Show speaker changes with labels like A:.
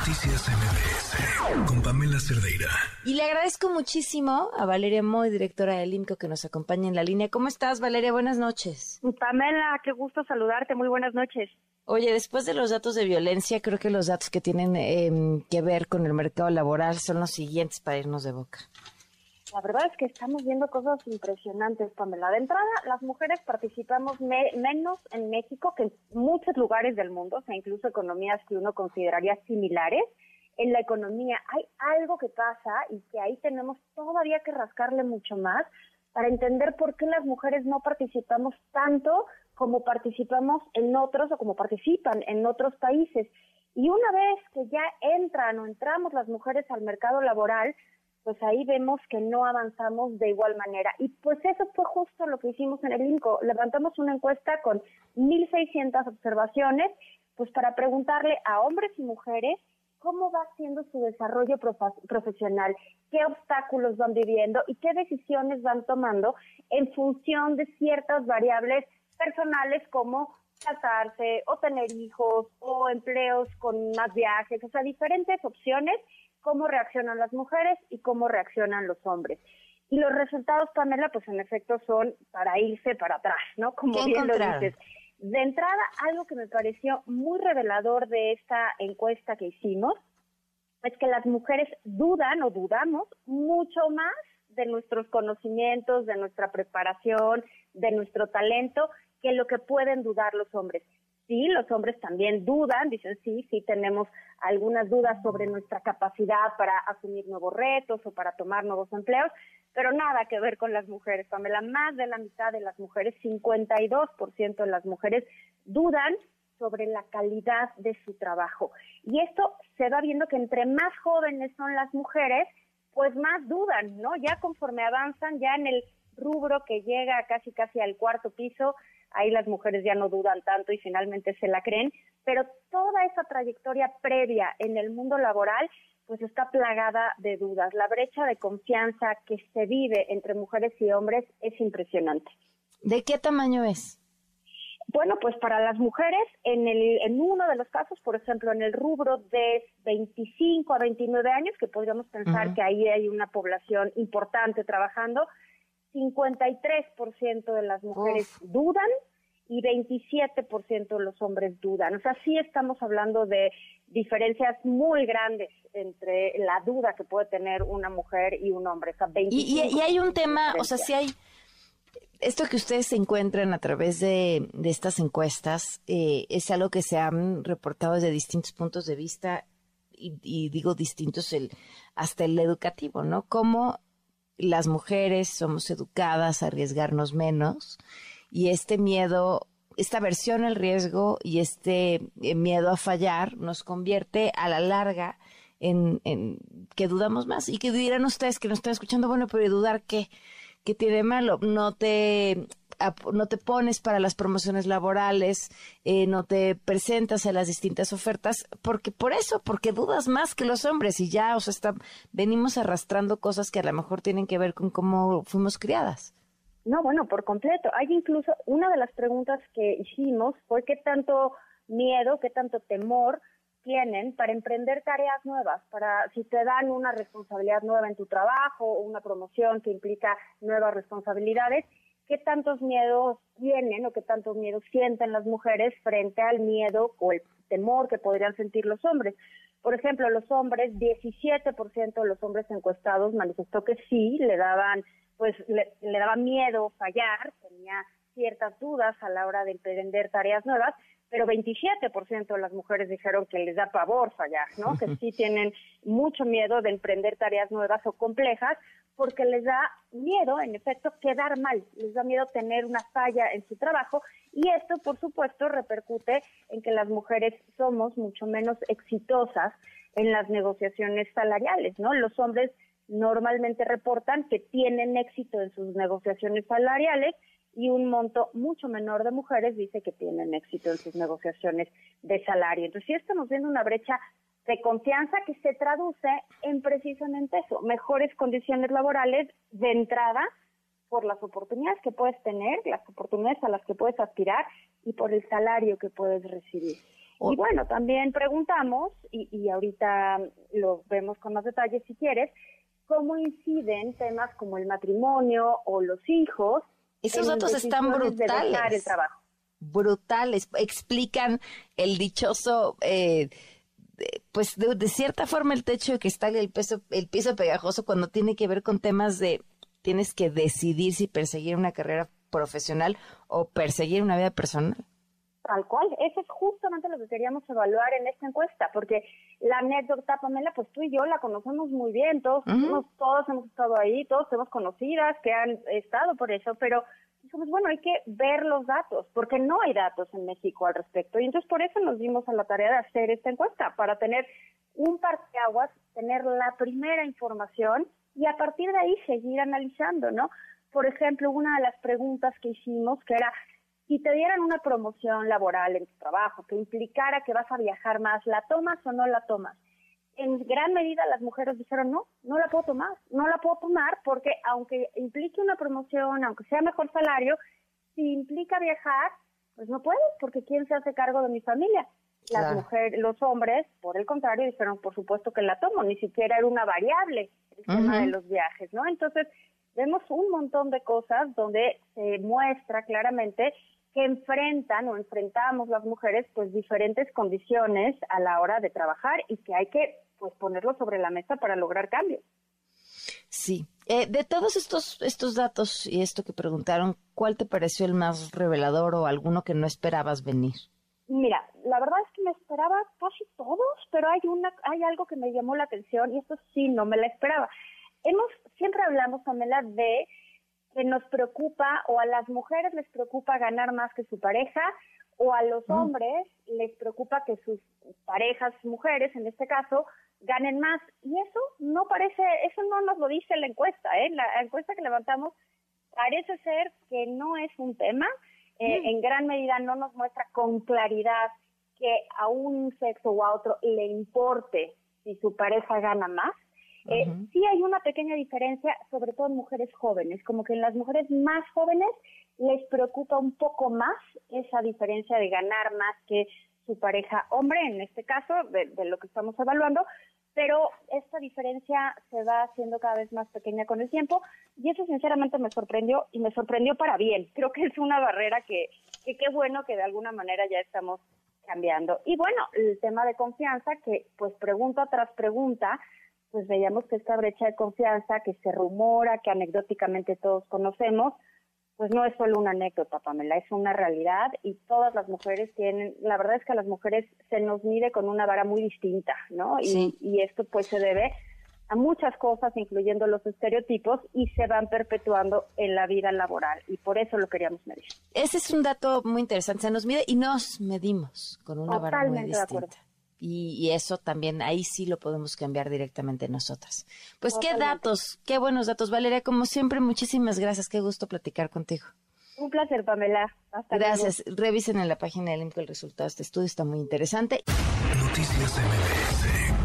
A: Noticias MBS con Pamela Cerdeira.
B: Y le agradezco muchísimo a Valeria Moy, directora del IMCO, que nos acompaña en la línea. ¿Cómo estás, Valeria? Buenas noches.
C: Pamela, qué gusto saludarte. Muy buenas noches.
B: Oye, después de los datos de violencia, creo que los datos que tienen em, que ver con el mercado laboral son los siguientes para irnos de boca.
C: La verdad es que estamos viendo cosas impresionantes, Pamela. De entrada, las mujeres participamos menos en México que en muchos lugares del mundo, o sea, incluso economías que uno consideraría similares. En la economía hay algo que pasa y que ahí tenemos todavía que rascarle mucho más para entender por qué las mujeres no participamos tanto como participamos en otros o como participan en otros países. Y una vez que ya entran o entramos las mujeres al mercado laboral, pues ahí vemos que no avanzamos de igual manera. Y pues eso fue justo lo que hicimos en el INCO. Levantamos una encuesta con 1.600 observaciones, pues para preguntarle a hombres y mujeres cómo va siendo su desarrollo profesional, qué obstáculos van viviendo y qué decisiones van tomando en función de ciertas variables personales como casarse o tener hijos o empleos con más viajes, o sea, diferentes opciones cómo reaccionan las mujeres y cómo reaccionan los hombres. Y los resultados, Pamela, pues en efecto son para irse para atrás, ¿no? Como bien lo dices. De entrada, algo que me pareció muy revelador de esta encuesta que hicimos es que las mujeres dudan o dudamos mucho más de nuestros conocimientos, de nuestra preparación, de nuestro talento, que lo que pueden dudar los hombres sí, los hombres también dudan, dicen sí, sí tenemos algunas dudas sobre nuestra capacidad para asumir nuevos retos o para tomar nuevos empleos, pero nada que ver con las mujeres, Pamela. Más de la mitad de las mujeres, 52% de las mujeres dudan sobre la calidad de su trabajo. Y esto se va viendo que entre más jóvenes son las mujeres, pues más dudan, ¿no? Ya conforme avanzan, ya en el rubro que llega casi casi al cuarto piso, ahí las mujeres ya no dudan tanto y finalmente se la creen, pero toda esa trayectoria previa en el mundo laboral pues está plagada de dudas. La brecha de confianza que se vive entre mujeres y hombres es impresionante.
B: ¿De qué tamaño es?
C: Bueno, pues para las mujeres, en, el, en uno de los casos, por ejemplo, en el rubro de 25 a 29 años, que podríamos pensar que ahí hay una población importante trabajando, 53% de las mujeres dudan y 27% de los hombres dudan. O sea, sí estamos hablando de diferencias muy grandes entre la duda que puede tener una mujer y un hombre.
B: y, hay un tema, o sea, si hay esto que ustedes se encuentran a través de, estas encuestas eh, es algo que se han reportado desde distintos puntos de vista y, y digo distintos el, hasta el educativo, ¿no? Cómo las mujeres somos educadas a arriesgarnos menos y este miedo, esta versión al riesgo y este eh, miedo a fallar nos convierte a la larga en, en que dudamos más. Y que dirán ustedes que nos están escuchando, bueno, pero dudar qué, qué tiene malo, no te no te pones para las promociones laborales, eh, no te presentas a las distintas ofertas, porque por eso, porque dudas más que los hombres y ya, o sea, está, venimos arrastrando cosas que a lo mejor tienen que ver con cómo fuimos criadas.
C: No, bueno, por completo. Hay incluso una de las preguntas que hicimos fue qué tanto miedo, qué tanto temor tienen para emprender tareas nuevas, para si te dan una responsabilidad nueva en tu trabajo o una promoción que implica nuevas responsabilidades qué tantos miedos tienen o qué tantos miedos sienten las mujeres frente al miedo o el temor que podrían sentir los hombres. Por ejemplo, los hombres, 17% de los hombres encuestados manifestó que sí, le daban, pues, le, daba miedo fallar, tenía ciertas dudas a la hora de emprender tareas nuevas, pero 27% de las mujeres dijeron que les da pavor fallar, ¿no? Que sí tienen mucho miedo de emprender tareas nuevas o complejas porque les da miedo, en efecto, quedar mal, les da miedo tener una falla en su trabajo y esto, por supuesto, repercute en que las mujeres somos mucho menos exitosas en las negociaciones salariales, ¿no? Los hombres normalmente reportan que tienen éxito en sus negociaciones salariales y un monto mucho menor de mujeres dice que tienen éxito en sus negociaciones de salario. Entonces, sí estamos viendo una brecha de confianza que se traduce en precisamente eso, mejores condiciones laborales de entrada por las oportunidades que puedes tener, las oportunidades a las que puedes aspirar y por el salario que puedes recibir. Y bueno, también preguntamos, y, y ahorita lo vemos con más detalles si quieres, cómo inciden temas como el matrimonio o los hijos.
B: Esos datos están brutales.
C: el trabajo.
B: Brutales. Explican el dichoso, eh, pues de, cierta forma el techo de cristal y el, peso, el piso pegajoso cuando tiene que ver con temas de tienes que decidir si perseguir una carrera profesional o perseguir una vida personal.
C: Tal cual, eso es justamente lo que queríamos evaluar en esta encuesta, porque la anécdota, Pamela, pues tú y yo la conocemos muy bien, todos, todos hemos estado ahí, todos tenemos conocidas que han estado por eso, pero dijimos, bueno, hay que ver los datos, porque no hay datos en México al respecto, y entonces por eso nos dimos a la tarea de hacer esta encuesta, para tener un aguas, tener la primera información y a partir de ahí seguir analizando, ¿no? Por ejemplo, una de las preguntas que hicimos, que era, si te dieran una promoción laboral en tu trabajo que implicara que vas a viajar más, ¿la tomas o no la tomas? En gran medida las mujeres dijeron, no, no la puedo tomar, no la puedo tomar porque aunque implique una promoción, aunque sea mejor salario, si implica viajar, pues no puedo porque ¿quién se hace cargo de mi familia? Las mujeres, los hombres, por el contrario, dijeron, por supuesto que la tomo, ni siquiera era una variable el tema de los viajes, ¿no? Entonces, vemos un montón de cosas donde se muestra claramente que enfrentan o enfrentamos las mujeres pues diferentes condiciones a la hora de trabajar y que hay que pues ponerlo sobre la mesa para lograr cambios.
B: Sí. Eh, de todos estos, estos datos y esto que preguntaron, ¿cuál te pareció el más revelador o alguno que no esperabas venir?
C: Mira, la verdad es que me esperaba casi todos, pero hay una, hay algo que me llamó la atención y esto sí no me la esperaba. Hemos, siempre hablamos, Pamela, de que nos preocupa o a las mujeres les preocupa ganar más que su pareja o a los hombres les preocupa que sus parejas mujeres, en este caso, ganen más. Y eso no parece, eso no nos lo dice la encuesta, ¿eh? La encuesta que levantamos parece ser que no es un tema, eh, mm. en gran medida no nos muestra con claridad que a un sexo o a otro le importe si su pareja gana más. Eh, sí hay una pequeña diferencia, sobre todo en mujeres jóvenes, como que en las mujeres más jóvenes les preocupa un poco más esa diferencia de ganar más que su pareja hombre, en este caso, de, lo que estamos evaluando, pero esta diferencia se va haciendo cada vez más pequeña con el tiempo y eso sinceramente me sorprendió y me sorprendió para bien. Creo que es una barrera que, que qué bueno que de alguna manera ya estamos cambiando. Y bueno, el tema de confianza, que pues pregunta tras pregunta, pues veíamos que esta brecha de confianza que se rumora, que anecdóticamente todos conocemos, pues no es solo una anécdota, Pamela, es una realidad y todas las mujeres tienen, la verdad es que a las mujeres se nos mide con una vara muy distinta, ¿no? Y, y esto pues se debe a muchas cosas, incluyendo los estereotipos, y se van perpetuando en la vida laboral. Y por eso lo queríamos medir.
B: Ese es un dato muy interesante. Se nos mide y nos medimos con una vara muy distinta y, eso también ahí sí lo podemos cambiar directamente nosotras. Pues qué datos, qué buenos datos, Valeria. Como siempre, muchísimas gracias. Qué gusto platicar contigo.
C: Un placer, Pamela. Hasta
B: Gracias. Revisen en la página del INCO el resultado de este estudio, está muy interesante.
A: Noticias MBS